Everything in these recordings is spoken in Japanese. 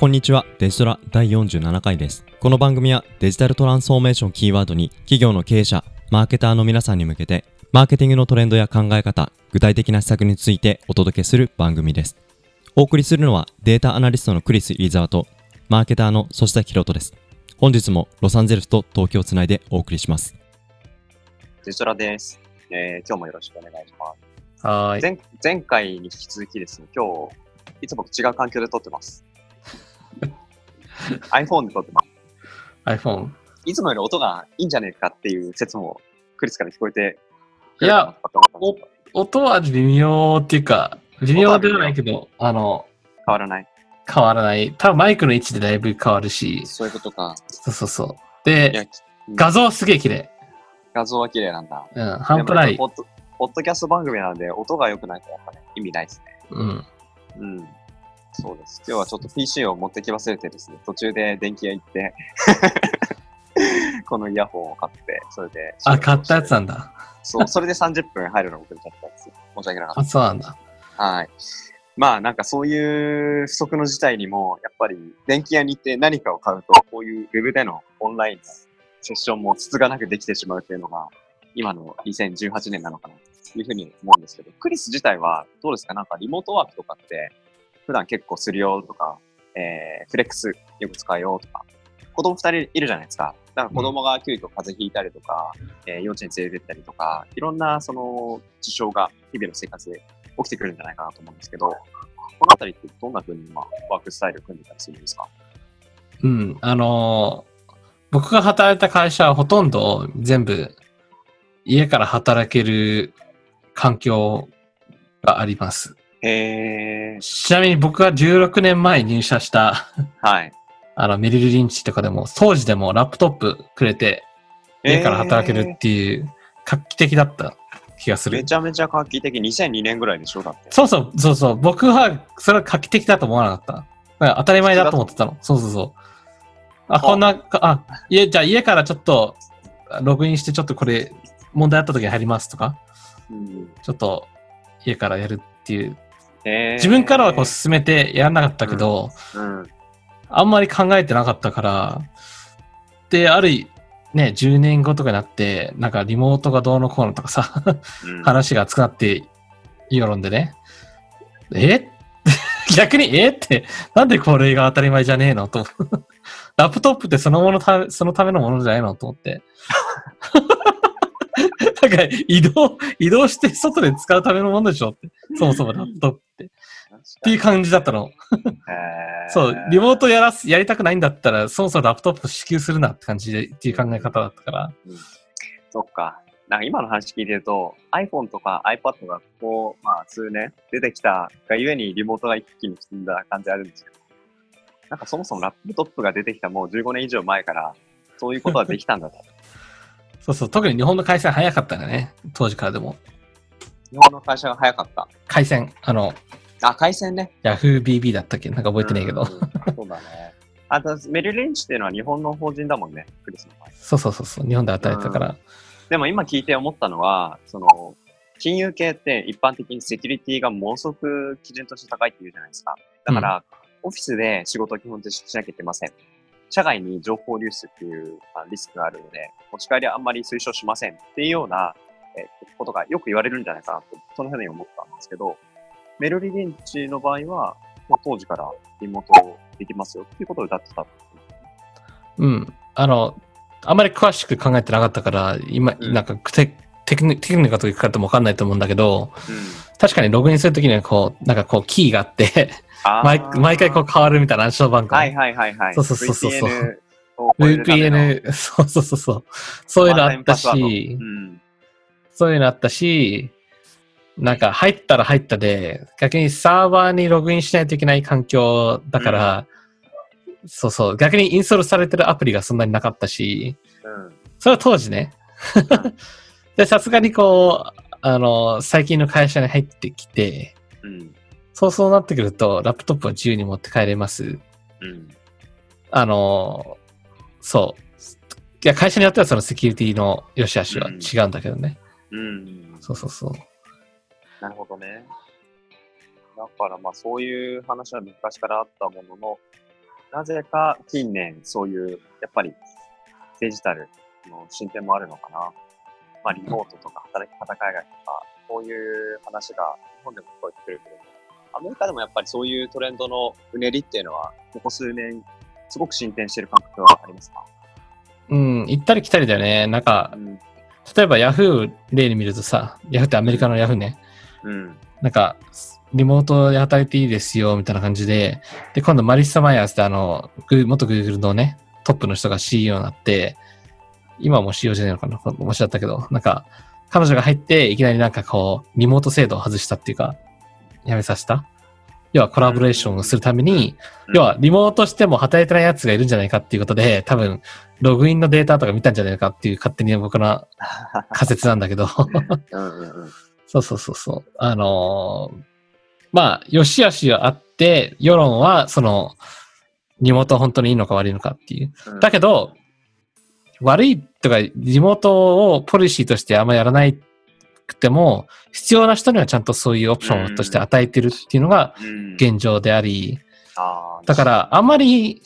こんにちは、デジトラ第47回です。この番組はデジタルトランスフォーメーションキーワードに企業の経営者、マーケターの皆さんに向けて、マーケティングのトレンドや考え方、具体的な施策についてお届けする番組です。お送りするのはデータアナリストのクリス・飯沢と、マーケターの粗下ひろとです。本日もロサンゼルスと東京をつないでお送りします。デジトラです。えー今日もよろしくお願いします。はーい。前前回に引き続きですね、今日、いつもと違う環境で撮ってます。iPhone で撮ってます。iPhone？いつもより音がいいんじゃねえかっていう説もクリスから聞こえていや、音は微妙っていうか、微妙ではないけど、あの、変わらない。変わらない。多分マイクの位置でだいぶ変わるし、そういうことか。そうそうそう。で、画像すげえ綺麗。画像は綺麗なんだ。うん、半端ない。ポッドキャスト番組なんで音が良くないとやっぱね、意味ないですね。うん。うん。そうです。今日はちょっと PC を持ってき忘れてですね、途中で電気屋行って、このイヤホンを買って、それで。あ、買ったやつなんだ。そう、それで30分入るの遅れちゃったんですよ。申し訳なかっあ、そうなんだ。た。はい。まあなんかそういう不測の事態にも、やっぱり電気屋に行って何かを買うと、こういうウェブでのオンラインのセッションもつつがなくできてしまうというのが、今の2018年なのかなというふうに思うんですけど、クリス自体はどうですか？なんかリモートワークとかって、普段結構するよとか、えー、フレックスよく使うよとか、子供二人いるじゃないですか。だから子供が急遽風邪ひいたりとか、えー幼稚園連れて行ったりとか、いろんなその事象が日々の生活で起きてくるんじゃないかなと思うんですけど、このあたりってどんな風に今ワークスタイルを組んでたりするんですか？うん。あのー僕が働いた会社はほとんど全部家から働ける環境があります。へー。ちなみに僕が16年前に入社したはい。あの、メリル・リンチとかでも、当時でもラップトップくれて、家から働けるっていう、画期的だった気がする。めちゃめちゃ画期的。2002年ぐらいでしょ？だって。そうそう、そうそう。僕は、それは画期的だと思わなかった。当たり前だと思ってたの。そうそうそう。あ、こんな、かあ、家、じゃあ家からちょっと、ログインしてちょっとこれ、問題あった時に入りますとか、うんちょっと、家からやるっていう。自分からはこう進めてやらなかったけど、うん。あんまり考えてなかったから、で、ある、ね、10年後とかになって、なんかリモートがどうのこうのとかさ、うん話が熱くなって、世論でね。え？逆にえ？って、なんでこれが当たり前じゃねえのと。ラップトップってそのものたそのためのものじゃないのと思って。なんか移動、移動して外で使うためのものでしょって。そもそもラップトップって。っていう感じだったの。そう、リモートやらす、やりたくないんだったら、そもそもラップトップ支給するなって感じで、っていう考え方だったから。そっか。なんか今の話聞いてると、iPhone とか iPad がこう、まあ数年出てきたがゆえにリモートが一気に進んだ感じあるんですけど、なんかそもそもラップトップが出てきたもう15年以上前から、そういうことはできたんだと。そうそう、特に日本の回線早かったね。当時からでも。日本の会社が早かった。回線、あの、あ、回線ね。YahooBB だったっけ？なんか覚えてないけど。うんそうだね。あと、メルリンチっていうのは日本の法人だもんね、クリスの場合。そうそうそうそう、日本で働いてたから。でも今聞いて思ったのは、その、金融系って一般的にセキュリティがものすごく基準として高いって言うじゃないですか。だから、オフィスで仕事を基本的にしなきゃいけません。社外に情報流出っていうまあリスクがあるので、持ち帰りはあんまり推奨しませんっていうような、えーことがよく言われるんじゃないかなと、そのふうに思ったんですけど、メルリリンチの場合は、もう当時からリモートできますよっていうことを歌ってた。うん。あの、あんまり詳しく考えてなかったから、今、うんなんかテ、テクニテクニカと聞かれてもわかんないと思うんだけど、確かにログインするときにはこう、なんかこう、キーがあって、毎毎回こう変わるみたいな暗証番号。はいはいはいはい。そうそうそうそう VPN そうそうそうそう。そういうのあったしド、うん。そういうのあったし、なんか入ったら入ったで、逆にサーバーにログインしないといけない環境だから、そうそう、逆にインストールされてるアプリがそんなになかったし、うん。それは当時ね。で、さすがにこう、あの、最近の会社に入ってきて、うん。そうそうなってくると、ラップトップは自由に持って帰れます。うん。あの、そう。いや、会社によってはそのセキュリティの良し悪しは違うんだけどね。うん。そうそうそう。なるほどね。だからまあそういう話は昔からあったものの、なぜか近年そういう、やっぱりデジタルの進展もあるのかな。まあリモートとか働き方海外とか、こういう話が日本でも聞こえてくるけど、アメリカでもやっぱりそういうトレンドのうねりっていうのは、ここ数年、すごく進展してる感覚はありますか？うん、行ったり来たりだよね。なんかう、ん。例えば Yahoo 例に見るとさ、Yahoo ってアメリカの Yahoo ね。うん。なんか、リモートで働いていいですよ、みたいな感じで、で、今度マリッサ・マイヤーズってあの、グ元 Google のね、トップの人が CEO になって、今はもう CEO じゃないのかな？もしだったけど、なんか、彼女が入って、いきなりなんかこう、リモート制度を外したっていうか、やめさせた？要はコラボレーションをするために、うん要はリモートしても働いてない奴がいるんじゃないかっていうことで、多分、ログインのデータとか見たんじゃないかっていう勝手に僕の 仮説なんだけど。そうそうそうそう。あのーまあ、よしあしはあって、世論は、その、リモートは本当にいいのか悪いのかっていう。うんだけど、悪いとか、リモートをポリシーとしてあんまやらないくても、必要な人にはちゃんとそういうオプションとして与えてるっていうのがうん現状であり、だから、あんまり、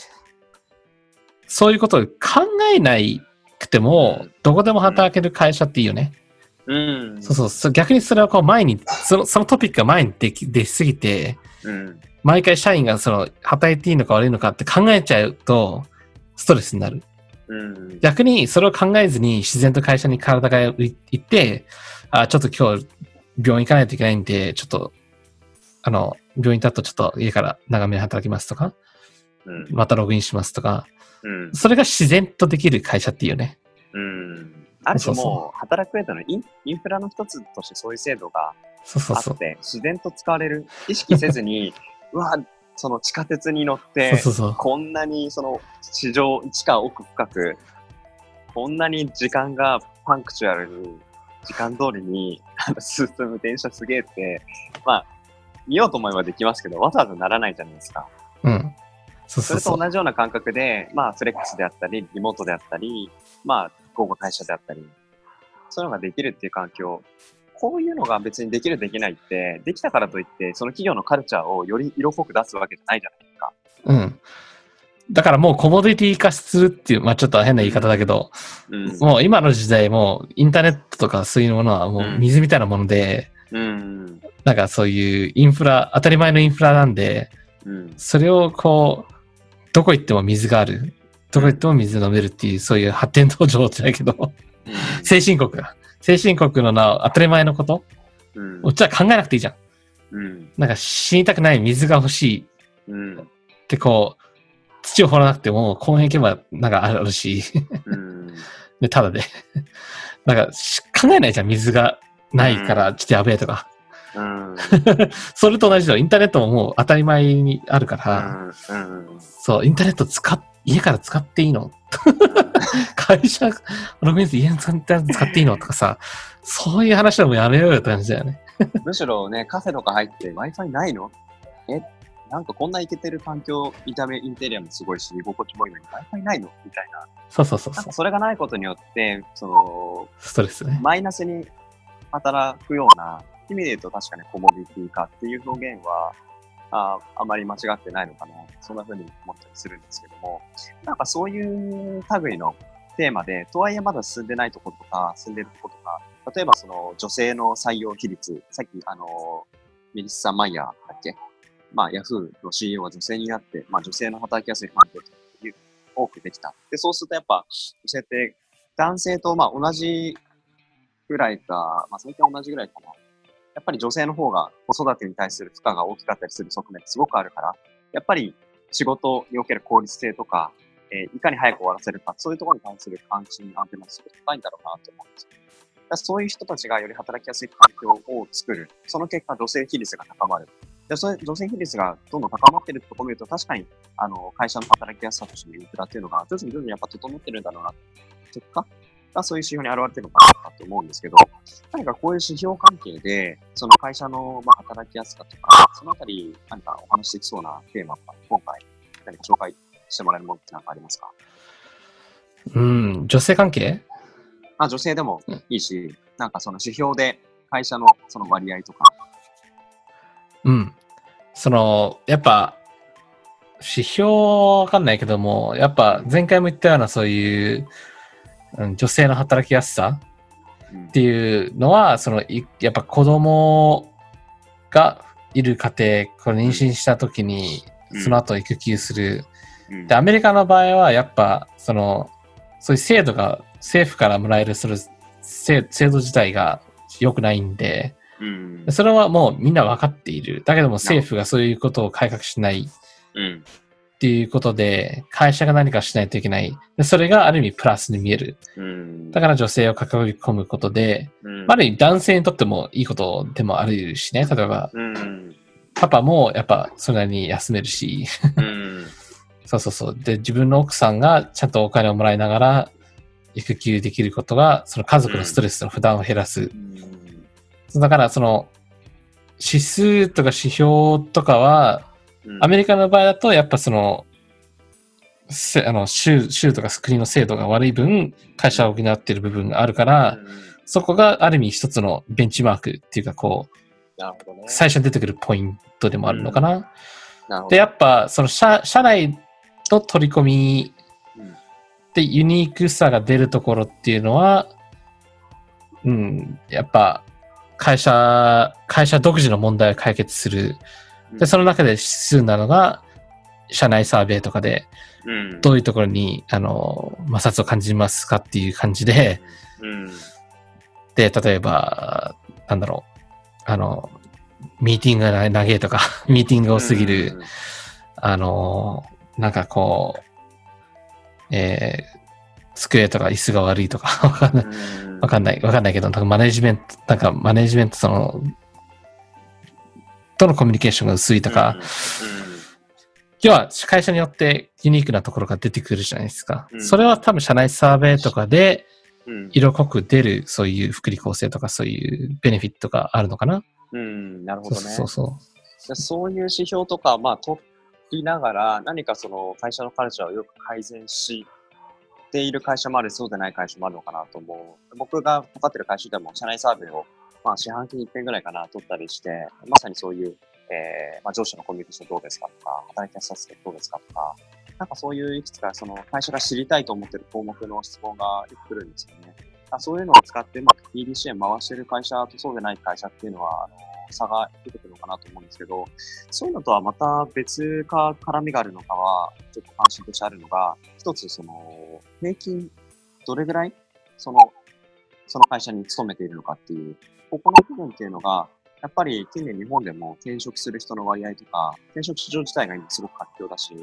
そういうことを考えないくても、どこでも働ける会社っていいよね。うん。そうそうそう。逆にそれはこう前に、そのそのトピックが前にでき出しすぎて、うん。毎回社員がその、働いていいのか悪いのかって考えちゃうと、ストレスになる。うん。逆にそれを考えずに自然と会社に体が行って、あ、ちょっと今日病院行かないといけないんで、ちょっと、あの、病院だとちょっと家から長めに働きますとか、うん。またログインしますとか、うん。それが自然とできる会社っていうよね。うん。ある種もう、働く上でのインインフラの一つとしてそういう制度が。あって、自然と使われる。意識せずに、うわ、その地下鉄に乗って、そうそうそう。こんなにその地上、地下奥深く、こんなに時間がパンクチュアルに、時間通りに 進む電車すげえって、まあ、見ようと思えばできますけど、わざわざならないじゃないですか。うん。そうそれそうそう。と同じような感覚で、まあ、フレックスであったり、リモートであったり、まあ、午後退社であったり、そういうのができるっていう環境、こういうのが別にできるできないって、できたからといって、その企業のカルチャーをより色濃く出すわけじゃないじゃないですか。うん。だからもうコモディティ化するっていう、まあちょっと変な言い方だけど、うん。もう今の時代もうインターネットとかそういうものはもう水みたいなもので、うん。なんかそういうインフラ、当たり前のインフラなんで、うん。それをこう、どこ行っても水がある。どこ行っても水飲めるっていう、そういう発展途上じゃないけど、先進国が。先進国のな当たり前のこと？うん。うちは考えなくていいじゃん。うん。なんか死にたくない水が欲しいうん。ってこう、土を掘らなくても公園行けばなんかあるし、うん。で、ただで。なんかし考えないじゃん、水がないからちょっとやべえとか。うん。それと同じだよ。インターネットももう当たり前にあるから、うん。そう、インターネット使っ、家から使っていいの？会社、ログインして家に使っていいのとかさ、そういう話はもうやめようよって感じだよね。むしろね、カフェとか入って Wi-Fi ないの？えなんかこんなイケてる環境、見た目、インテリアもすごいし、居心地もいいのに Wi-Fi ないの？みたいな。そうそうそうそう。それがないことによって、その、ストレスね。マイナスに働くような、意味で言うと確かにコモディティ化っていう表現は、ああまり間違ってないのかな。そんな風に思ったりするんですけども、なんかそういう類のテーマで、とはいえまだ進んでないとことか、進んでるとことか、例えばその女性の採用比率、さっきあの、ミリッサ・マイヤーだっけ？まあ、ヤフーの CEO は女性になって、まあ女性の働きやすい環境という多くできた。で、そうするとやっぱ女性って男性とまあ同じぐらいか、まあ最近は同じぐらいかな。やっぱり女性の方が子育てに対する負荷が大きかったりする側面すごくあるから、やっぱり仕事における効率性とか、えーいかに早く終わらせるか、そういうところに関する関心、アンテナすごく高いんだろうなと思うんですよ。だそういう人たちがより働きやすい環境を作る。その結果、女性比率が高まる。で、それ、女性比率がどんどん高まってるところを見ると、確かに、あの、会社の働きやすさとしてのインフラっていうのが、徐々に徐々にやっぱ整ってるんだろうな。結果がそういう指標に現れてるのかなと思うんですけど、何かこういう指標関係で、その会社の、まあ、働きやすさとか、そのあたり、何かお話しできそうなテーマが、今回、何か紹介してもらえるものって何かありますか？うん、女性関係？まあ、女性でもいいし、なんかその指標で会社のその割合とか、うん。その、やっぱ、指標はわかんないけども、やっぱ前回も言ったようなそういう、うん女性の働きやすさうん。っていうのは、その、いやっぱ子供がいる家庭、これ妊娠した時に、うん。その後育休する。うん。で、アメリカの場合は、やっぱ、その、そういう制度が、政府からもらえる、それ、制制度自体が良くないんで、うん。それはもうみんな分かっている。だけども政府がそういうことを改革しない。うんっていうことで、会社が何かしないといけない。でそれがある意味プラスに見える。うんだから女性を囲い込むことで、うんある意味男性にとってもいいことでもあるしね。例えば、うんパパもやっぱそれなりに休めるし、うん そうそうそう。で、自分の奥さんがちゃんとお金をもらいながら、育休できることが、その家族のストレスの負担を減らす。うんだから、その、指数とか指標とかは、うんアメリカの場合だと、やっぱその、せあの州州とか国の制度が悪い分、会社を補っている部分があるから、うんそこがある意味一つのベンチマークっていうか、こう、ね。最初に出てくるポイントでもあるのかな。なるほどで、やっぱ、その社社内の取り込みうんでユニークさが出るところっていうのは、うん、やっぱ、会社、会社独自の問題を解決する。で、その中で指数なのが、社内サーベイとかで、うん。どういうところに、あの、摩擦を感じますかっていう感じで、うん。で、例えば、なんだろう、あの、ミーティングが長いとか、ミーティングが多すぎる、あの、なんかこう、えー、机とか椅子が悪いとか、わかんない。うん。わかんない、わかんないけど、なんかマネジメント、なんかマネジメント、その、とのコミュニケーションが薄いとか、要は会社によってユニークなところが出てくるじゃないですか。うんそれは多分社内サーベイとかでうん色濃く出るそういう福利厚生とかそういうベネフィットがあるのかな。うん、なるほどね。そうそでそういう指標とか、まあ、取りながら、何かその会社のカルチャーをよく改善している会社もある、そうでない会社もあるのかなと思う。僕がかかってる会社でも、社内サーベイを、まあ、四半期に一遍ぐらいかな、取ったりして、まさにそういう、えーまあ、上司のコミュニケーションどうですかとか、働きやすさってどうですかとか、なんかそういういくつかその会社が知りたいと思ってる項目の質問がよく来るんですよね。あそういうのを使って、まあ、PDCA 回してる会社とそうでない会社っていうのは、あの差が出てくるのかなと思うんですけど、そういうのとはまた別か絡みがあるのかは、ちょっと関心としてあるのが、一つその、平均どれぐらい、その、その会社に勤めているのかっていう、ここの部分っていうのが、やっぱり近年日本でも転職する人の割合とか、転職市場自体が今すごく活況だし、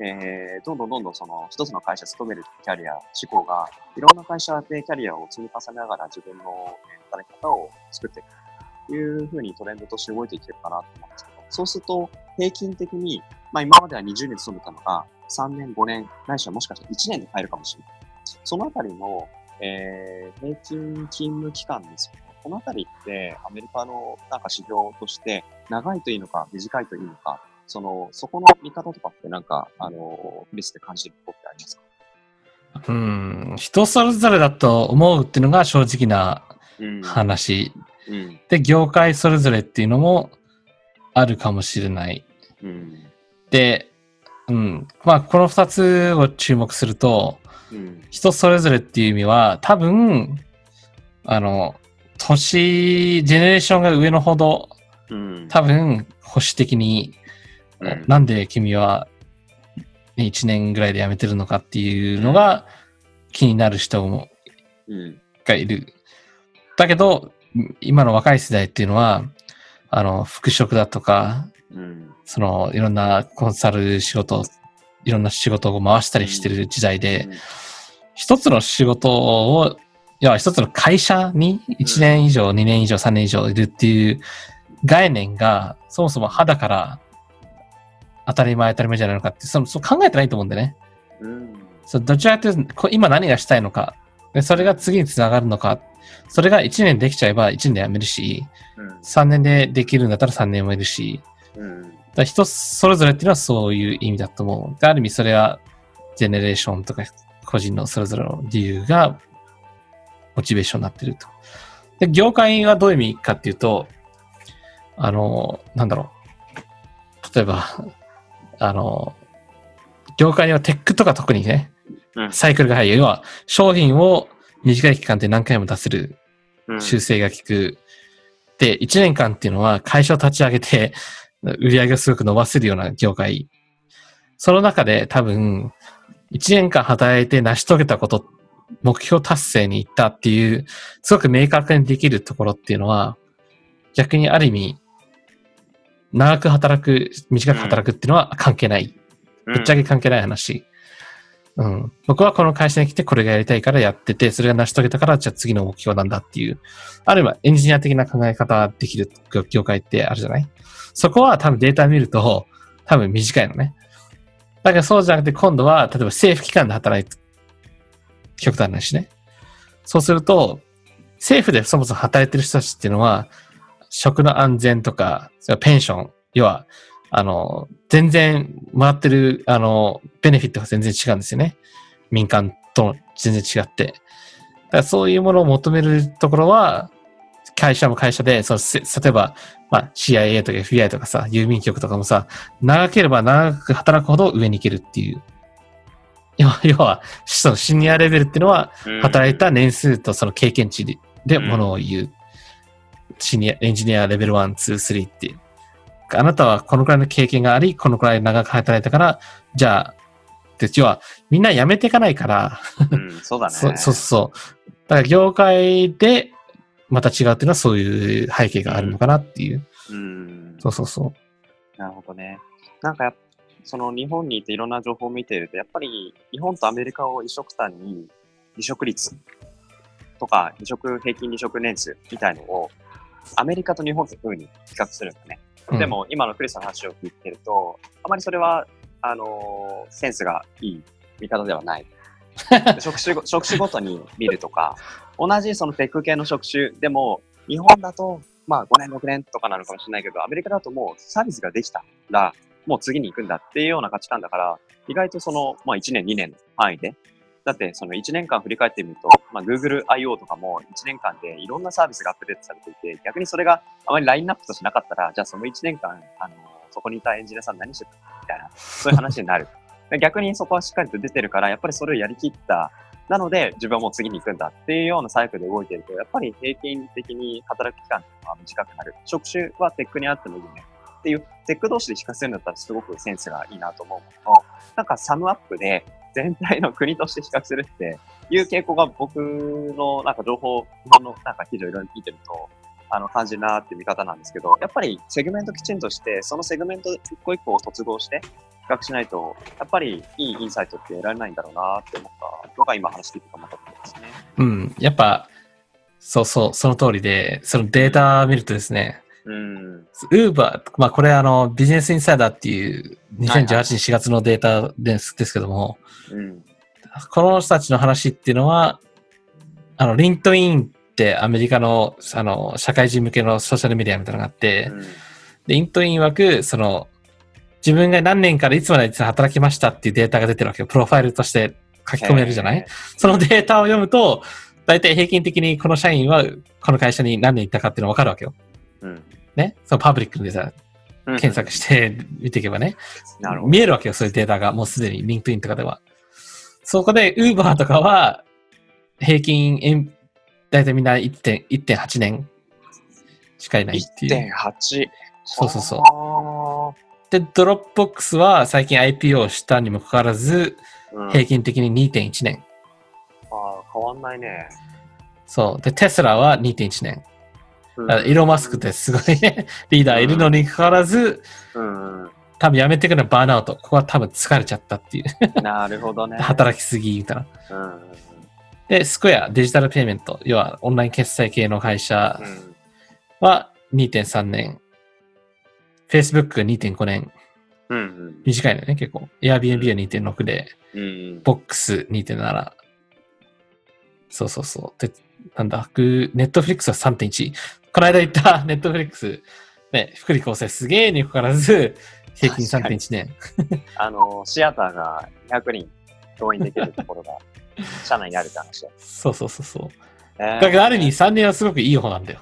えー、どんどんどんどんその一つの会社勤めるキャリア、志向が、いろんな会社でキャリアを積み重ねながら自分の働き方を作っていくというふうにトレンドとして動いていけるかなと思うんですけど、そうすると平均的に、まあ今までは20年勤めたのが3年、5年、ないしはもしかしたら1年で変えるかもしれない。そのあたりの、えー、平均勤務期間ですよね。このあたりってアメリカのなんか指標として長いといいのか短いといいのか、その、そこの見方とかってなんか、あの、フリスで感じることってありますか？う。うん、人それぞれだと思うっていうのが正直なうん。話。うん。で、業界それぞれっていうのもあるかもしれない。うん。で、うん。まあ、この二つを注目すると、うん。人それぞれっていう意味は、多分、あの、年、ジェネレーションが上のほど、うん。多分、保守的に、うんなんで君は、ね、1年ぐらいで辞めてるのかっていうのが気になる人もうん。がいる。だけど、今の若い世代っていうのは、あの、復職だとか、うん。その、いろんなコンサル仕事、いろんな仕事を回したりしてる時代で、一つの仕事を、いや、一つの会社に1年以上、2年以上、3年以上いるっていう概念が、そもそも肌から当たり前当たり前じゃないのかって、そのそう考えてないと思うんだよね。うん。そうどちらかというと、今何がしたいのか、でそれが次につながるのか、それが1年できちゃえば1年で辞めるし、うん。3年でできるんだったら3年もいるし、うん。だ人それぞれっていうのはそういう意味だと思う。である意味それは、ジェネレーションとか個人のそれぞれの理由が、モチベーションになってると。で、業界はどういう意味かっていうと、あの、なんだろう。例えば、あの、業界にはテックとか特にね、うんサイクルが早い。要は、商品を短い期間で何回も出せるうん修正が効く。で、1年間っていうのは会社を立ち上げて、売り上げをすごく伸ばせるような業界。その中で多分、1年間働いて成し遂げたこと、目標達成に行ったっていう、すごく明確にできるところっていうのは、逆にある意味、長く働く、短く働くっていうのは関係ない。ぶっちゃけ関係ない話。うん。僕はこの会社に来てこれがやりたいからやってて、それが成し遂げたから、じゃあ次の目標なんだっていう。あるいはエンジニア的な考え方ができる業界ってあるじゃない？そこは多分データ見ると、多分短いのね。だからそうじゃなくて今度は、例えば政府機関で働いて、極端なしね。そうすると、政府でそもそも働いてる人たちっていうのは、食の安全とか、ペンション、要は、あの、全然もらってる、あの、ベネフィットが全然違うんですよね。民間と全然違って。だからそういうものを求めるところは、会社も会社で、その例えば、まあ、CIA とか FBI とかさ、郵便局とかもさ、長ければ長く働くほど上に行けるっていう。要は、そのシニアレベルっていうのは、働いた年数とその経験値でものを言う。シニア、エンジニアレベル1、2、3っていう。あなたはこのくらいの経験があり、このくらい長く働いたから、じゃあ、で要は、みんな辞めていかないから、うん、そうだね。そそうそう。だから業界でまた違うっていうのはそういう背景があるのかなっていう。うん。そうそうそう。なるほどね。なんかやっその日本にいていろんな情報を見ていると、やっぱり日本とアメリカを一緒くたに離職率とか離職、平均離職年数みたいのをアメリカと日本というふうに比較するんだね。うんで、も今のクリスの話を聞いてると、あまりそれは、あのーセンスがいい見方ではない。職種ご、職種ごとに見るとか、同じそのテック系の職種でも、日本だと、まあ5年、6年とかなのかもしれないけど、アメリカだともうサービスができたら、もう次に行くんだっていうような価値観だから、意外とその、まあ1年、2年の範囲で、だってその1年間振り返ってみると、まあ Google I.O. とかも1年間でいろんなサービスがアップデートされていて、逆にそれがあまりラインナップとしなかったら、じゃあその1年間、あの、そこにいたエンジニアさん何してたみたいな、そういう話になる。逆にそこはしっかりと出てるから、やっぱりそれをやりきった。なので、自分はもう次に行くんだっていうようなサイクルで動いてると、やっぱり平均的に働く期間っていうのは短くなる。職種はテックにあってもいいね。っていう、テック同士で比較するんだったらすごくセンスがいいなと思うものの、なんかサムアップで全体の国として比較するっていう傾向が僕のなんか情報、のなんか記事をいろいろ見てると、あの感じるなっていう見方なんですけど、やっぱりセグメントきちんとして、そのセグメント一個一個を突合して比較しないと、やっぱりいいインサイトって得られないんだろうなって思ったのが今話聞いて思ったところですね。うん。やっぱ、そうそう、その通りで、そのデータ見るとですね、ウーバー、まあこれあの、ビジネスインサイダーっていうはい2018年4月のデータですですけども、うん。この人たちの話っていうのは、あの、 LinkedIn ってアメリカの、あの、社会人向けのソーシャルメディアみたいなのがあって、うんで LinkedIn 曰く、その、自分が何年からいつまで働きましたっていうデータが出てるわけよ。プロファイルとして書き込めるじゃない？へそのデータを読むと、大体平均的にこの社員はこの会社に何年いたかっていうのがわかるわけよ。ーうん。ね。そのパブリックでさ、うん検索して見ていけばね。なるほど。見えるわけよ、そういうデータが。もうすでに、 LinkedIn とかでは。そこで、ウーバーとかは、平均、えん大体みんな1.8 1.8年しかいないっていう。1.8。そうそうそうそで、ドロップボックスは最近 IPO したにもかかわらず、うん。平均的に2.1年。あー変わんないね。そう。で、テスラは2.1年。うんイーロン・マスクってすごいね、リーダーいるのにかかわらず、うん。多分辞めてくるのはバーンアウト。ここは多分疲れちゃったっていう。なるほどね。働きすぎみたいな。うんうんで、スクエア、デジタルペイメント、要はオンライン決済系の会社。は2.3年。Facebook が2.5年。うんうん短いのね、結構。Airbnb は2.6で、うん。Box2.7。そうそうそう。で、なんだ、グネットフリックスは3.1。この間言った ネットフリックス、ね、福利厚生すげえにもかかわらず、平均確かに3.1年。あの、シアターが200人動員できるところが、社内にあるって話。そうそうそうそう。えーだけど、ある意味3年はすごくいい方なんだよ。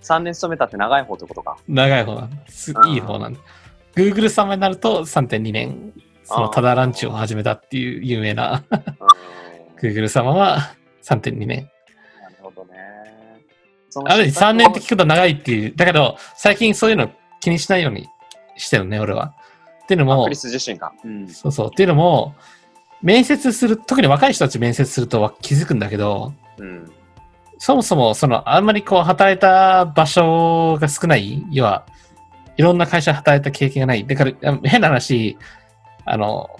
3年勤めたって長い方ってことか。長い方なんだ。いい方なんだ。Google 様になると3.2年。そのただランチを始めたっていう有名なうん Google 様は3.2年。ある意味3年って施聞くと長いっていう。だけど、最近そういうの気にしないようにしてるね、俺は。っていうのもクリ、ス自身が。うん。そうそう。っていうのも、面接する、特に若い人たち面接すると気づくんだけど、うん。そもそも、その、あんまりこう、働いた場所が少ない、要は、いろんな会社で働いた経験がない。だから、あ変な話、あの、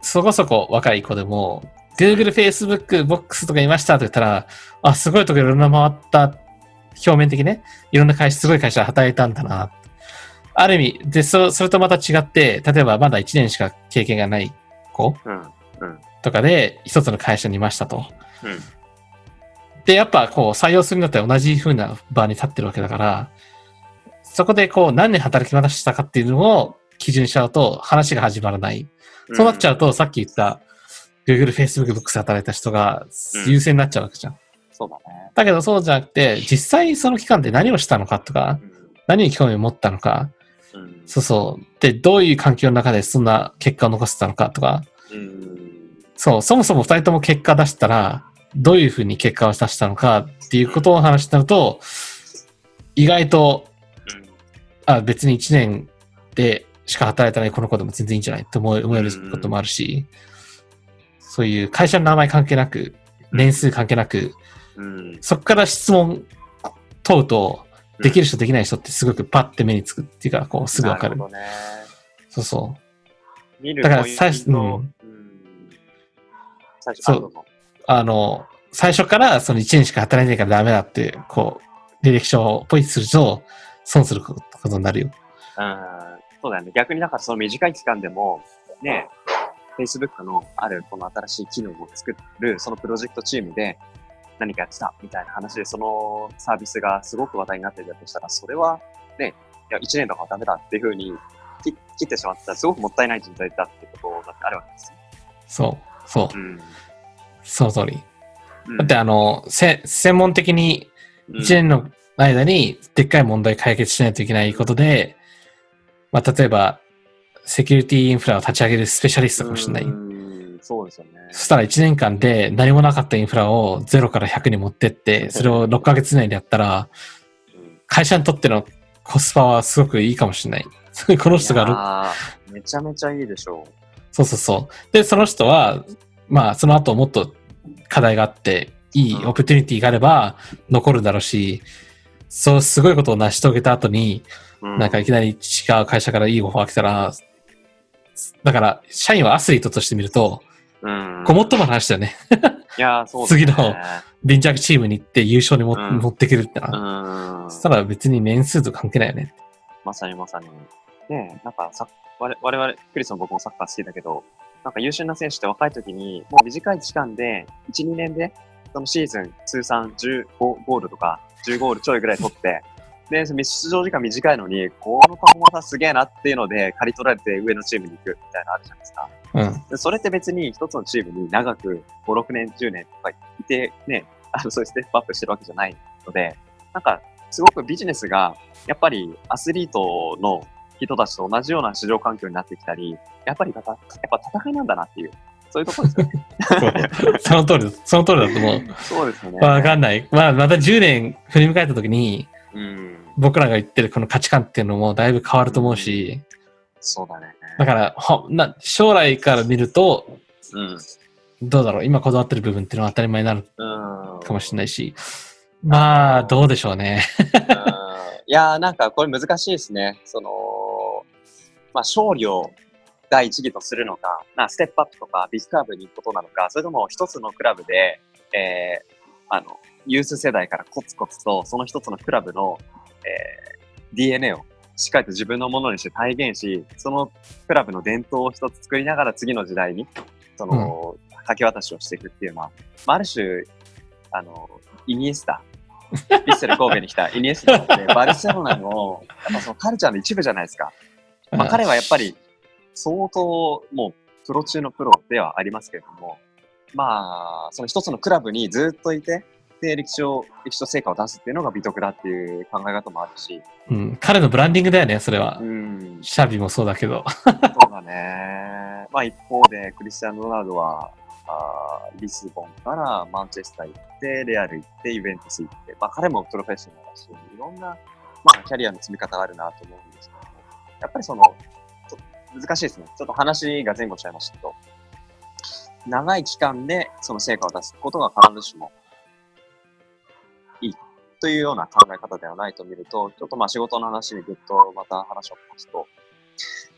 そこそこ若い子でも、Google、Facebook、Box とかいましたと言ったら、あ、すごいとこいろんな回った、表面的ね、いろんな会社、すごい会社で働いたんだな。ある意味、で、そそれとまた違って、例えばまだ1年しか経験がない子うん。うん。とかで、一つの会社にいましたと。うん。で、やっぱこう採用するんだったら同じ風な場に立ってるわけだから、そこでこう何年働き話したかっていうのを基準にしちゃうと話が始まらない。そうなっちゃうと、さっき言った Google、Facebook、Books で働いた人が優先になっちゃうわけじゃん。そうだね。だけどそうじゃなくて、実際その期間で何をしたのかとか、何に興味を持ったのか、うん。うん。そうそう。で、どういう環境の中でそんな結果を残せたのかとか、うん。そう、そもそも二人とも結果出したら、どういうふうに結果を出したのかっていうことを話してなると、意外と、あ、別に一年でしか働いてないこの子でも全然いいんじゃないと思え思えることもあるし、そういう会社の名前関係なく、年数関係なく、うん。そこから質問問うと、できる人できない人ってすごくパッて目につくっていうか、こうすぐわかる。なるほどね。そうそう。見るだから最初うんうん。最初、そうあの、最初からその1年しか働いてないからダメだって、こう、履歴書をポイすると、損することになるよ。うん。そうだよね。逆にだからその短い期間でも、ね、Facebook のあるこの新しい機能を作る、そのプロジェクトチームで何かやってたみたいな話で、そのサービスがすごく話題になってるとしたら、それはね、いや、1年とかはダメだっていうふうに切切ってしまったら、すごくもったいない人材だってことだってあるわけですよ。そう、そう、うん。その通り。うんだってあの、せ専門的に1年の間にでっかい問題解決しないといけないことで、まあ、例えば、セキュリティインフラを立ち上げるスペシャリストかもしれない。うんそうですよね。そしたら1年間で何もなかったインフラを0から100に持ってって、それを6ヶ月以内でやったら、うん会社にとってのコスパはすごくいいかもしれない。この人が。めちゃめちゃいいでしょそうそうそう。で、その人は、まあ、その後もっと課題があって、いいうんオプテュニティがあれば残るだろうし、そう、すごいことを成し遂げた後に、う。うなんかいきなり違う会社からいいオファー来たら、だから、社員はアスリートとして見ると、うん。ごもっともの話だよね。いやー、そうだね次の貧弱チームに行って優勝にも、うん持ってくるってな。うん。そしたら別に年数と関係ないよね。まさにまさに。ねえ、なんかさ、我我々、クリスも僕もサッカー好きだけど、なんか優秀な選手って若い時に、もう短い期間で、1、2年で、そのシーズン通算15ゴールとか、10ゴールちょいぐらい取って、で、その出場時間短いのに、このパフォーマンスはすげえなっていうので、借り取られて上のチームに行くみたいなのあるじゃないですか。うん。でそれって別に一つのチームに長く5、6年、10年とかいて、ね、あの、そういうステップアップしてるわけじゃないので、なんか、すごくビジネスが、やっぱりアスリートの人たちと同じような市場環境になってきたり、やっぱりやっぱ戦いなんだなっていう、そういうところですよね。その通りだ、その通りだと思う。そうですよね。わかんない。まあ、また10年振り向かえた時に、うん。僕らが言ってるこの価値観っていうのもだいぶ変わると思うし、そうだね。だから、ほな将来から見ると、うん。どうだろう、今こだわってる部分っていうのは当たり前になるうん。かもしれないし、まあ、どうでしょうね。うんいやーなんかこれ難しいですね。その、まあ勝利を第一義とするのか、なステップアップとかビッグカーブに行くことなのか、それとも一つのクラブで、えー、あの、ユース世代からコツコツとその一つのクラブの、えー、DNA をしっかりと自分のものにして体現し、そのクラブの伝統を一つ作りながら次の時代に、その、掛け渡しをしていくっていうのは、まあ、ある種、あの、イニエスタ、ヴィッセル神戸に来た イニエスタって、バルセロナの、やっぱそのカルチャーの一部じゃないですか。まあ、彼はやっぱり、相当、もう、プロ中のプロではありますけれども、まあ、その一つのクラブにずっといて、で、歴史を、歴史と成果を出すっていうのが美徳だっていう考え方もあるし、うん、彼のブランディングだよね、それはう。ん、シャビもそうだけど。そうだね。まあ一方で、クリスティアーノ・ロナウドは、あリスボンからマンチェスター行って、レアル行って、イベントス行って、まあ彼もプロフェッショナルだし、いろんな、まあキャリアの積み方があるなと思うんですけども、やっぱりその、ちょっと難しいですね。ちょっと話が前後しちゃいましたけど、長い期間でその成果を出すことが必ずしもいいというような考え方ではないと見ると、ちょっとまあ仕事の話にぐっとまた話を戻すと、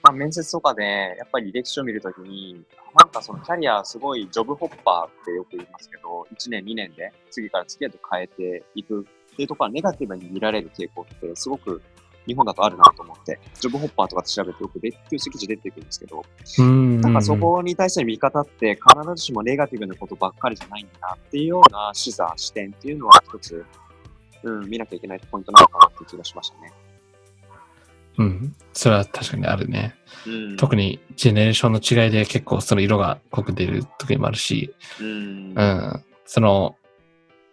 まあ面接とかでやっぱり履歴書を見るときに、なんかそのキャリアすごいジョブホッパーってよく言いますけど、1年2年で次から次へと変えていくっていうところはネガティブに見られる傾向ってすごく日本だとあるなと思って、ジョブホッパーとか調べてよく列級席地出てくるんですけど、なんかそこに対しての見方って必ずしもネガティブなことばっかりじゃないんだなっていうような視座、視点っていうのは一つ、うん、見なきゃいけないポイントなのかなって気がしましたね。うん。それは確かにあるね。うん、特にジェネレーションの違いで結構その色が濃く出る時もあるし、うん、うん、その、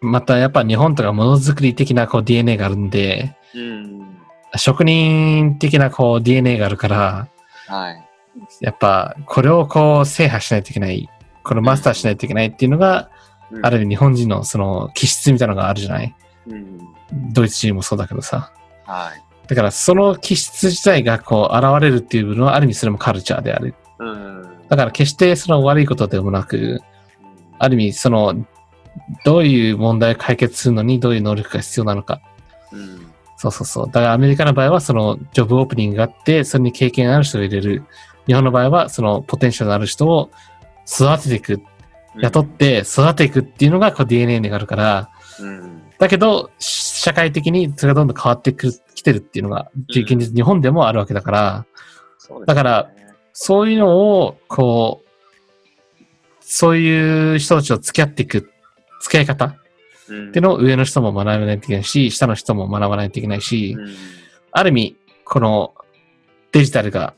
またやっぱ日本とかものづくり的なこう DNA があるんで、うん、職人的なこう DNA があるから、はい。やっぱこれをこう制覇しないといけない、これマスターしないといけないっていうのが、うん、ある意味日本人のその気質みたいなのがあるじゃない、うん、ドイツ人もそうだけどさ。はい。だからその気質自体がこう現れるっていう部分はある意味それもカルチャーである。うん、だから決してその悪いことでもなく、ある意味そのどういう問題を解決するのにどういう能力が必要なのか。うんそうそうそう。だからアメリカの場合はそのジョブオープニングがあって、それに経験ある人を入れる。日本の場合はそのポテンシャルのある人を育てていく。雇って育てていくっていうのがこう DNA にあるから、うん、だけど、社会的にそれがどんどん変わってくきてるっていうのが、現実、日本でもあるわけだから、うん、だから、そういうのを、こう、そういう人たちと付き合っていく、付き合い方っていうのを上の人も学ばないといけないし、下の人も学ばないといけないし、うん、ある意味、このデジタルが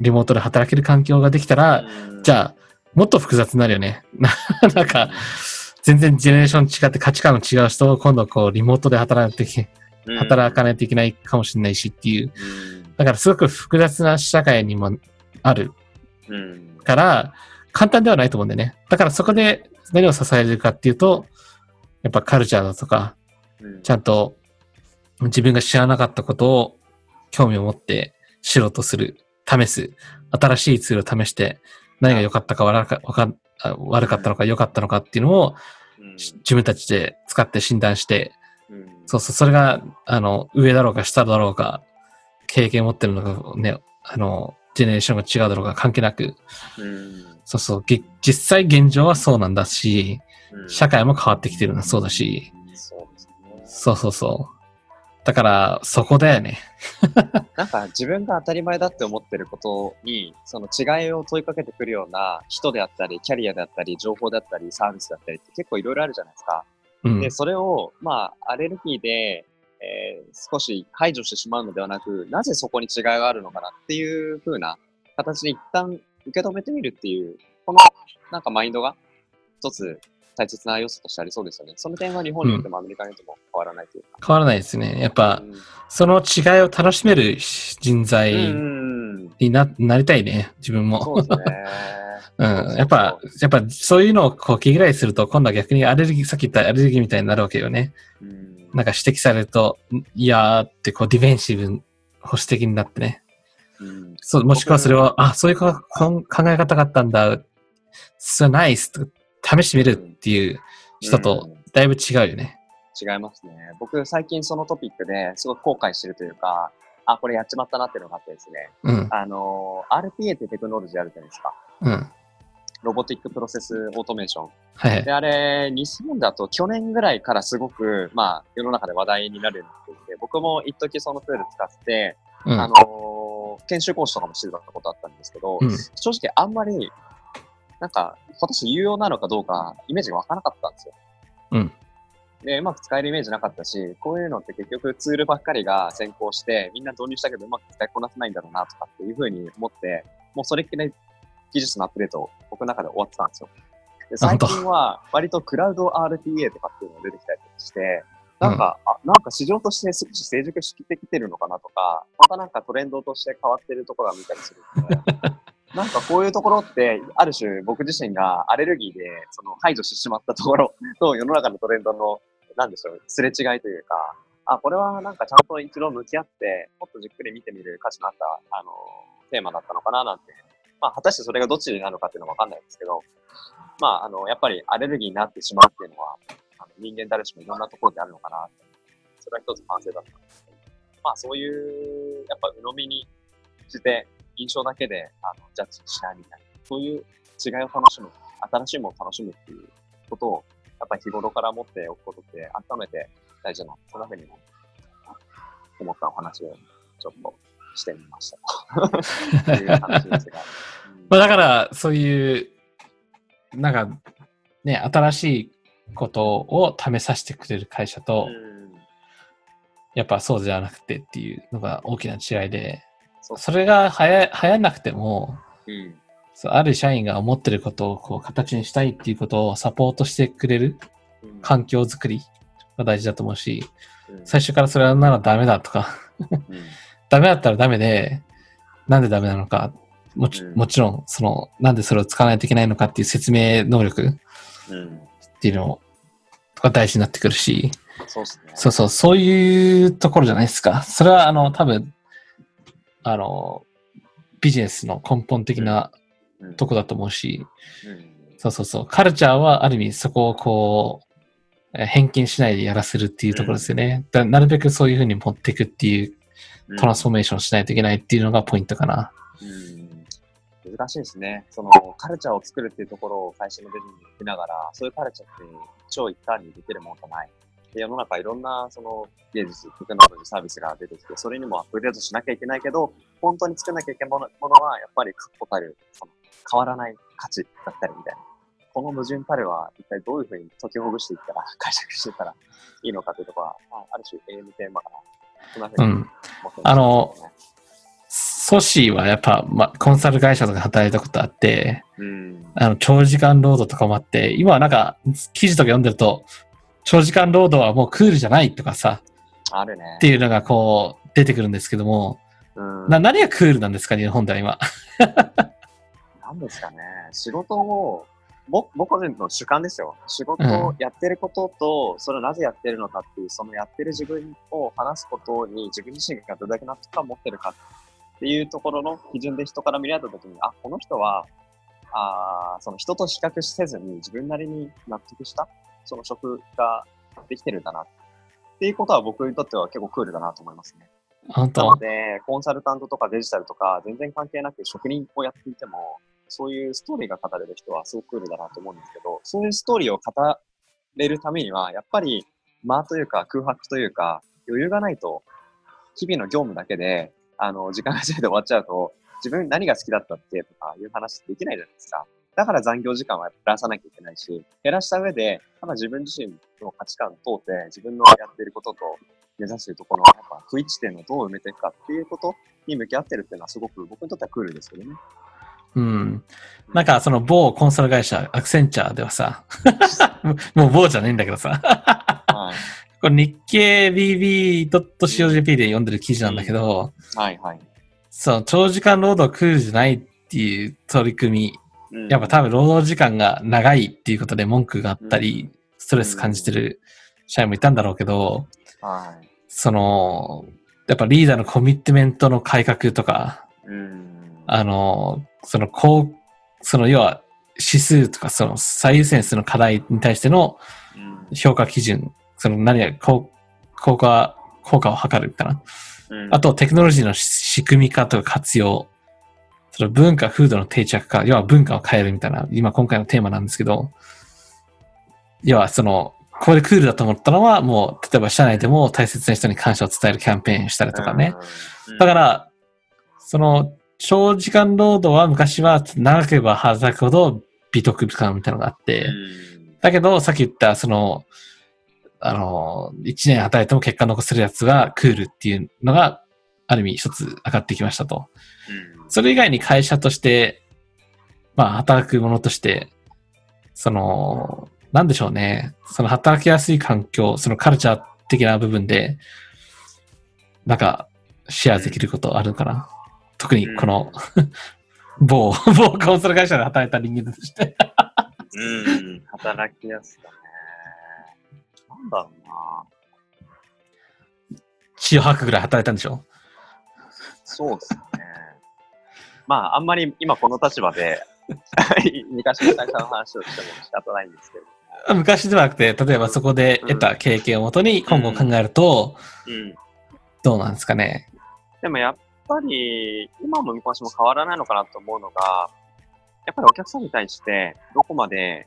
リモートで働ける環境ができたら、うん、じゃあ、もっと複雑になるよね。なんか、全然ジェネレーション違って価値観の違う人を今度こうリモートで働いて、働かないといけないかもしれないしっていう。だからすごく複雑な社会にもある。から、簡単ではないと思うんだよね。だからそこで何を支えるかっていうと、やっぱカルチャーだとか、ちゃんと自分が知らなかったことを興味を持って知ろうとする、試す、新しいツールを試して、何が良かったか悪か悪かったのか良かったのかっていうのを、自分たちで使って診断して、そうそう、それが、あの、上だろうか下だろうか、経験を持ってるのか、ね、あの、ジェネレーションが違うだろうか関係なく、そうそう、実際現状はそうなんだし、社会も変わってきてるのそうだし、そうですね。そうそうそう。だから、そこだよね。なんか自分が当たり前だって思ってることに、その違いを問いかけてくるような人であったり、キャリアであったり、情報であったり、サービスだったりって結構いろいろあるじゃないですか。うん、で、それを、まあ、アレルギーで、えー、少し排除してしまうのではなく、なぜそこに違いがあるのかなっていう風な形で一旦受け止めてみるっていう、このなんかマインドが一つ大切な要素としてありそうですよね。その点は日本によってもアメリカによっても変わらないというか。うん、変わらないですね。やっぱ、うん、その違いを楽しめる人材にな,、なりたいね、自分も。そうですね。うん。やっぱ、やっぱそういうのをこう気嫌いすると、今度は逆にアレルギー、さっき言ったアレルギーみたいになるわけよね。うん、なんか指摘されると、いやーってこうディフェンシブ、保守的になってね。うん、そう、もしくはそれを、あ、そういう考え方があったんだ。それナイスと試してみるっていう人とだいぶ違うよね。違いますね。僕最近そのトピックですごく後悔してるというか、あ、これやっちまったなっていうのがあってですね。うん、あの、RPA ってテクノロジーあるじゃないですか。うん。ロボティックプロセスオートメーション。はい。で、あれ、日本だと去年ぐらいからすごく、まあ、世の中で話題になるようになっていて、僕も一時そのツール使って、うん、あの、研修講師とかもしてたことあったんですけど、うん、正直あんまりなんか、果たして有用なのかどうか、イメージがわからなかったんですよ。うん。で、うまく使えるイメージなかったし、こういうのって結局ツールばっかりが先行して、みんな導入したけどうまく使いこなせないんだろうなとかっていうふうに思って、もうそれっきり技術のアップデート、僕の中で終わってたんですよ。で最近は割とクラウド RPA とかっていうのが出てきたりして、なんか、うん、あ、なんか市場として少し成熟してきてるのかなとか、またなんかトレンドとして変わってるところが見たりするので、なんかこういうところって、ある種僕自身がアレルギーでその排除してしまったところと世の中のトレンドの、なんでしょう、すれ違いというか、あ、これはなんかちゃんと一度向き合って、もっとじっくり見てみる価値のあった、あの、テーマだったのかななんて。まあ、果たしてそれがどっちなのかっていうのはわかんないですけど、まあ、あの、やっぱりアレルギーになってしまうっていうのは、人間誰しもいろんなところであるのかなって。それは一つ反省だった、まあ、そういう、やっぱ鵜呑みにして、印象だけであのジャッジしないみたいな、そういう違いを楽しむ、新しいものを楽しむっていうことを、やっぱり日頃から持っておくことって、改めて大事な、そんなふうにも思ったお話をちょっとしてみました。という話ですが。まあだから、そういう、なんか、ね、新しいことを試させてくれる会社と、うん。やっぱそうじゃなくてっていうのが大きな違いで、それが流行流行んなくても、うん。そうある社員が思ってることをこう形にしたいっていうことをサポートしてくれるうん。環境づくりが大事だと思うし、うん。最初からそれはならダメだとか、うん。ダメだったらダメで、なんでダメなのか、もちうん。もちろん、その、なんでそれを使わないといけないのかっていう説明能力うん。っていうのが大事になってくるし、そうですね。そうそう、そういうところじゃないですか。それは、あの、多分、あの、ビジネスの根本的なうんとこだと思うし、うんそうそうそう、カルチャーはある意味そこをこう、え偏見しないでやらせるっていうところですよね。だなるべくそういうふうに持っていくっていうトランスフォーメーションしないといけないっていうのがポイントかな。うん難しいですね。そのカルチャーを作るっていうところを最初のビジョンに言ってながら、そういうカルチャーって超一旦にできるものじゃない。で世の中いろんなその芸術、テクノロジー、サービスが出てきて、それにもアップデートしなきゃいけないけど、本当に作らなきゃいけないものは、やっぱり確固たる、その変わらない価値だったりみたいな。この矛盾たるは一体どういうふうに解きほぐしていったら、解釈していったらいいのかというところは、まあ、ある種永遠のテーマかな。そんなふうにうん。思ってます、あの、ソシーはやっぱ、ま、コンサル会社とか働いたことあって、うん。あの、長時間労働とかもあって、今はなんか、記事とか読んでると、長時間労働はもうクールじゃないとかさ、あるね。っていうのがこう、出てくるんですけども、うんな、何がクールなんですか、日本では今。なんですかね、仕事を、僕僕個人の主観ですよ。仕事をやってることと、それをなぜやってるのかっていう、そのやってる自分を話すことに自分自身がどれだけ納得感を持ってるかっていうところの基準で人から見られたときに、あ、この人は、あーその人と比較せずに自分なりに納得した、その職ができてるんだなっていうことは僕にとっては結構クールだなと思いますね。本なの当で、コンサルタントとかデジタルとか全然関係なく職人をやっていても、そういうストーリーが語れる人はすごくクールだなと思うんですけど、そういうストーリーを語れるためには、やっぱり間というか空白というか余裕がないと、日々の業務だけで、あの、時間が過ぎて終わっちゃうと、自分何が好きだったっけとかいう話できないじゃないですか。だから残業時間は減らさなきゃいけないし、減らした上で、ただ自分自身の価値観を通って、自分のやっていることと目指しているところの、やっぱ不一致点をどう埋めていくかっていうことに向き合ってるっていうのはすごく僕にとってはクールですけどね。うん。なんか、その某コンサル会社、アクセンチャーではさ、もう某じゃねえんだけどさ、はい。これ日経 BB.COJP で読んでる記事なんだけど、はいはい。そう、長時間労働クールじゃないっていう取り組み、うんやっぱ多分労働時間が長いっていうことで文句があったり、ストレス感じてる社員もいたんだろうけど、はい。その、やっぱリーダーのコミットメントの改革とか、うん。あの、その、こう、その、要は、指数とか、その、最優先数の課題に対してのうん評価基準、その、何が、こう、効果、効果を測るかな。うんあと、テクノロジーのし仕組み化とか活用。その文化、風土の定着化、要は文化を変えるみたいな、今今回のテーマなんですけど、要はその、これでクールだと思ったのは、もう、例えば社内でも大切な人に感謝を伝えるキャンペーンしたりとかね。。うんだか、ら、その、長時間労働は昔は長ければ働くほど美徳感みたいなのがあって、うんだけど、さっき言った、その、あの、一年働いても結果残せるやつがクールっていうのが、ある意味一つ上がってきましたと。うんそれ以外に会社として、まあ、働くものとして、その、なんでしょうね。その働きやすい環境、そのカルチャー的な部分で、なんか、シェアできることあるかな。特にこの、某、某コンソール会社で働いた人間として。うん、働きやすさね。なんだろうな。血を吐くぐらい働いたんでしょ？そうですね。まあ、あんまり今この立場で、昔の会社の話をしても仕方ないんですけど。昔ではなくて、例えばそこで得た経験をもとに今後考えると、うん。どうなんですかね？でもやっぱり、今も昔も変わらないのかなと思うのが、やっぱりお客さんに対して、どこまで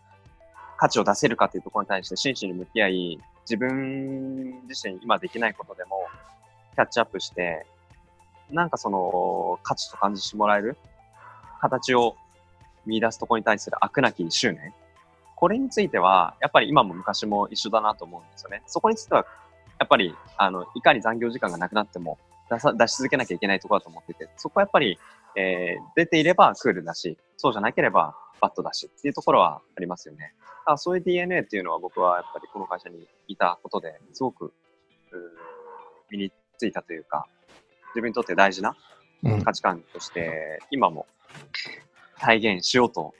価値を出せるかというところに対して真摯に向き合い、自分自身今できないことでもキャッチアップして、なんかその価値と感じてもらえる形を見出すところに対する飽くなき執念。これについては、やっぱり今も昔も一緒だなと思うんですよね。そこについては、やっぱり、あの、いかに残業時間がなくなっても出さ、出し続けなきゃいけないところだと思ってて、そこはやっぱり、えー出ていればクールだし、そうじゃなければバットだしっていうところはありますよね。だからそういう DNA っていうのは僕はやっぱりこの会社にいたことですごく、身についたというか、自分にとって大事なうん。価値観として、今も体現しようと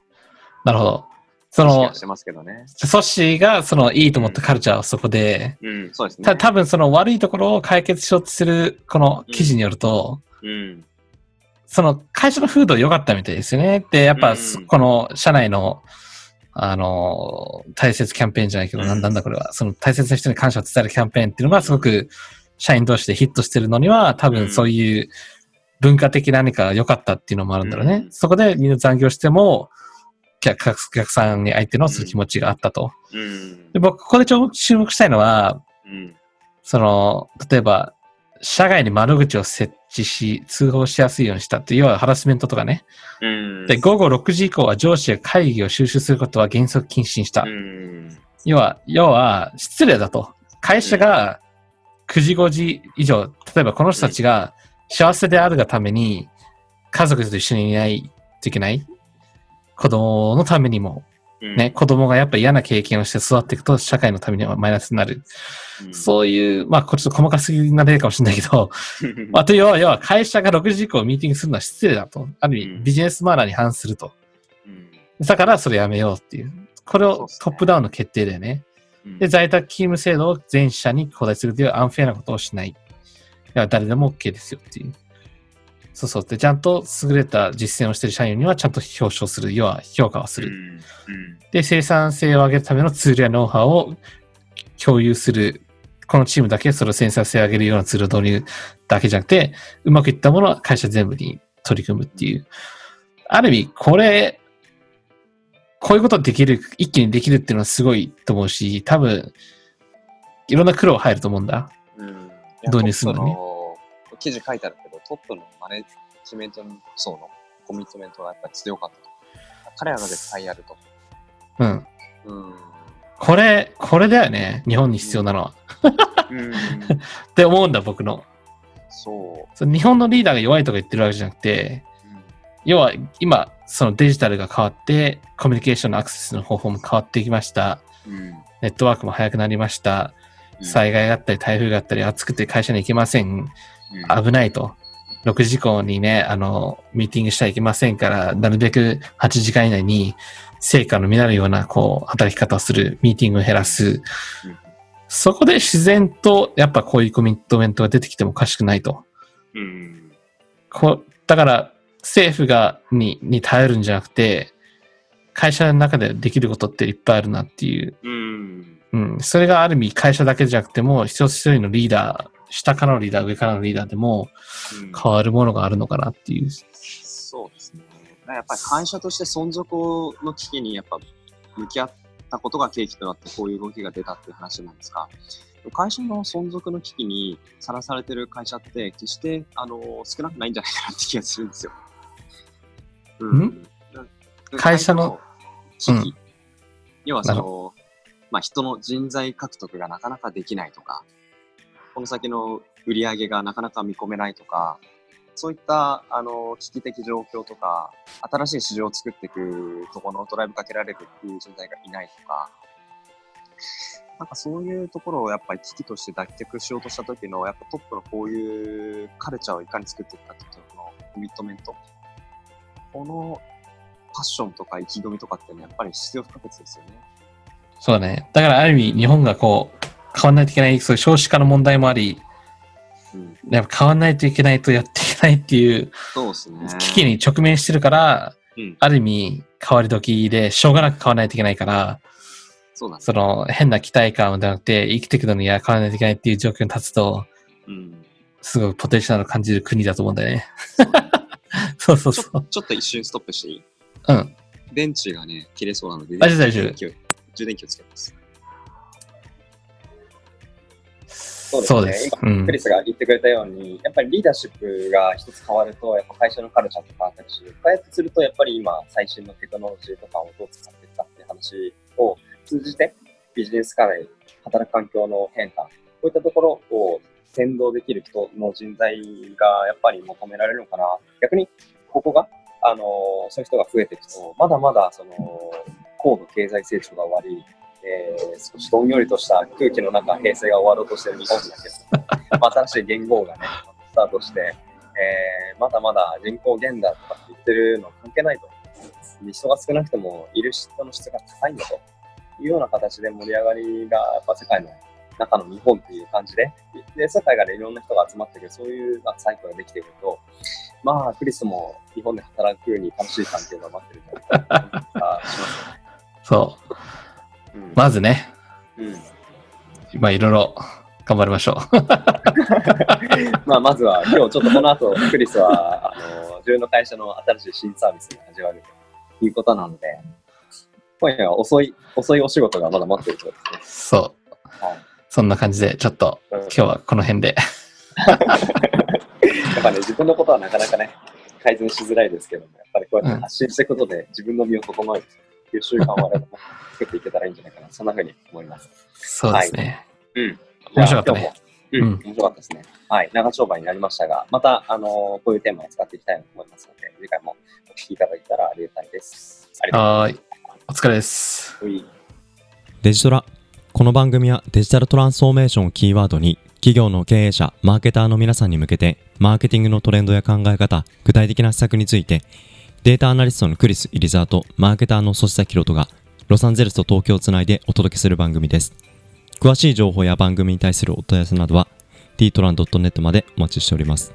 なるほど。そのし、てますけどね。ソッシーがそのいいと思ったカルチャーをそこで、うん、そうですね。た多分その悪いところを解決しようとするこの記事によると、うん。その会社の風土良かったみたいですよね。で、やっぱうんそこの社内の、あの、大切キャンペーンじゃないけど、うんなんなんだこれは、その大切な人に感謝を伝えるキャンペーンっていうのがすごく社員同士でヒットしてるのには、多分そういう文化的何か良かったっていうのもあるんだろうね。うんそこでみんな残業しても、客お客さんに相手のする気持ちがあったと。うんで。僕、ここで注目したいのは、うん。その、例えば、社外に窓口を設置し、通報しやすいようにしたっていう、要はハラスメントとかね。うん。で、午後6時以降は上司が会議を収集することは原則禁止にした。うん。要は、要は、失礼だと。会社が9時5時以上、例えばこの人たちが幸せであるがために、家族と一緒にいないといけない。子供のためにも、うんね、。子供がやっぱ嫌な経験をして育っていくと、社会のためにはマイナスになる。うんそういう、まあ、これちょっと細かすぎな例かもしれないけど、まあ、と要は、要は会社が6時以降ミーティングするのは失礼だと。ある意味、うんビジネスマナーに反すると。うんだから、それやめようっていう。これをトップダウンの決定だよね。うんで、在宅勤務制度を全社に交代するというアンフェアなことをしない。誰でも OK ですよっていう。そうそう。で、ちゃんと優れた実践をしている社員にはちゃんと表彰する。要は評価をする。うんうんで、生産性を上げるためのツールやノウハウを共有する。このチームだけその生産性を上げるようなツールを導入だけじゃなくて、うまくいったものは会社全部に取り組むっていう。ある意味、これ、こういうことできる、一気にできるっていうのはすごいと思うし、多分、いろんな苦労入ると思うんだ。うん導入するのに記事書いてあるトップのマネジメント層のコミットメントがやっぱり強かったと。彼らが絶対やると。うん。うん。これ、これだよね。日本に必要なのは。うん。って思うんだ、僕の。そその日本のリーダーが弱いとか言ってるわけじゃなくて、う。うん要は今、そのデジタルが変わって、コミュニケーションのアクセスの方法も変わっていきました。うん。ネットワークも早くなりました。災害があったり、台風があったり、暑くて会社に行けません危ないと。6時以降にね、あの、ミーティングしちゃいけませんから、なるべく8時間以内に成果の見なるような、こう、働き方をする、ミーティングを減らす。うんそこで自然と、やっぱこういうコミットメントが出てきてもおかしくないと。うん。こう、だから、政府が、に、に頼るんじゃなくて、会社の中でできることっていっぱいあるなっていう。うん。うん。それがある意味会社だけじゃなくても、一つ一人のリーダー、下からのリーダー、上からのリーダーでもうん変わるものがあるのかなっていう。そうですね。やっぱり会社として存続の危機にやっぱ向き合ったことが契機となってこういう動きが出たっていう話なんですが、会社の存続の危機にさらされてる会社って決してあの少なくないんじゃないかなって気がするんですよ。んだ会社の危機、うん要はそなの、まあ、人の人材獲得がなかなかできないとか、この先の売り上げがなかなか見込めないとか、そういったあの危機的状況とか、新しい市場を作っていくところのドライブかけられるっていう人材がいないとか、なんかそういうところをやっぱり危機として脱却しようとした時の、やっぱトップのこういうカルチャーをいかに作っていくかっていうとこのコミットメントこのパッションとか意気込みとかってね、やっぱり必要不可欠ですよね。そうだね。だからある意味日本がこう、変わんないといけない、そういう少子化の問題もあり、うん。やっぱ変わんないといけないとやっていけないっていうそうですね。危機に直面してるから、うん。ある意味変わり時でしょうがなく変わらないといけないから、そうなんですその変な期待感じゃなくて生きていくのには変わらないといけないっていう状況に立つと、うん。すごいポテンシャルを感じる国だと思うんだよね。そうそうちょそう。ちょっと一瞬ストップしていい？うん。電池がね、切れそうなので、大丈夫大丈夫充電器を充電器をつけます。そうです。うんク。リスが言ってくれたように、やっぱりリーダーシップが一つ変わると、やっぱ会社のカルチャーとか変わったりし、開発すると、やっぱり今、最新のテクノロジーとかをどう使っていくかっていう話を通じて、ビジネス課題、働く環境の変化、こういったところを先導できる人の人材がやっぱり求められるのかな。逆に、ここが、あのそういう人が増えていくと、まだまだ、その、高度経済成長が終わり、えー少しどんよりとした空気の中、平成が終わろうとしてる日本だけど、新しい言語がね、スタートして、えーまだまだ人口減だとかって言ってるの関係ないと。人が少なくてもいる人の質が高いんだというような形で盛り上がりがやっぱ世界の中の日本っていう感じで、で、世界からいろんな人が集まってくる、そういうサイクルができていると、まあ、クリスも日本で働くように楽しい環境が待ってるんじゃないかと思ったりします そう。まずね、うん。うんまあいろいろ頑張りましょう。まあ、まずは、今日ちょっとこの後、クリスは、あの、自分の会社の新しい新サービスが始まるということなので、今夜は遅い、遅いお仕事がまだ待ってるそうですね。そう。はいそんな感じで、ちょっとうん今日はこの辺で。やっぱね、自分のことはなかなかね、改善しづらいですけども、やっぱりこうやって発信していくことで自分の身を整えるという習慣を我々も作っていけたらいいんじゃないかな、そんな風に思います。そうですね。うん。面白かったねうん、うん面白かったですね。はい。長丁場になりましたが、また、あのーこういうテーマを使っていきたいなと思いますので、次回もお聞きいただけたらありがたいです。ありがとうはーい。お疲れです。ございます。デジトラ。この番組はデジタルトランスフォーメーションをキーワードに、企業の経営者、マーケターの皆さんに向けて、マーケティングのトレンドや考え方、具体的な施策について、データアナリストのクリス・イリザーと、マーケターの粗下キロトが、ロサンゼルスと東京をつないでお届けする番組です。詳しい情報や番組に対するお問い合わせなどは、ttoran.net までお待ちしております。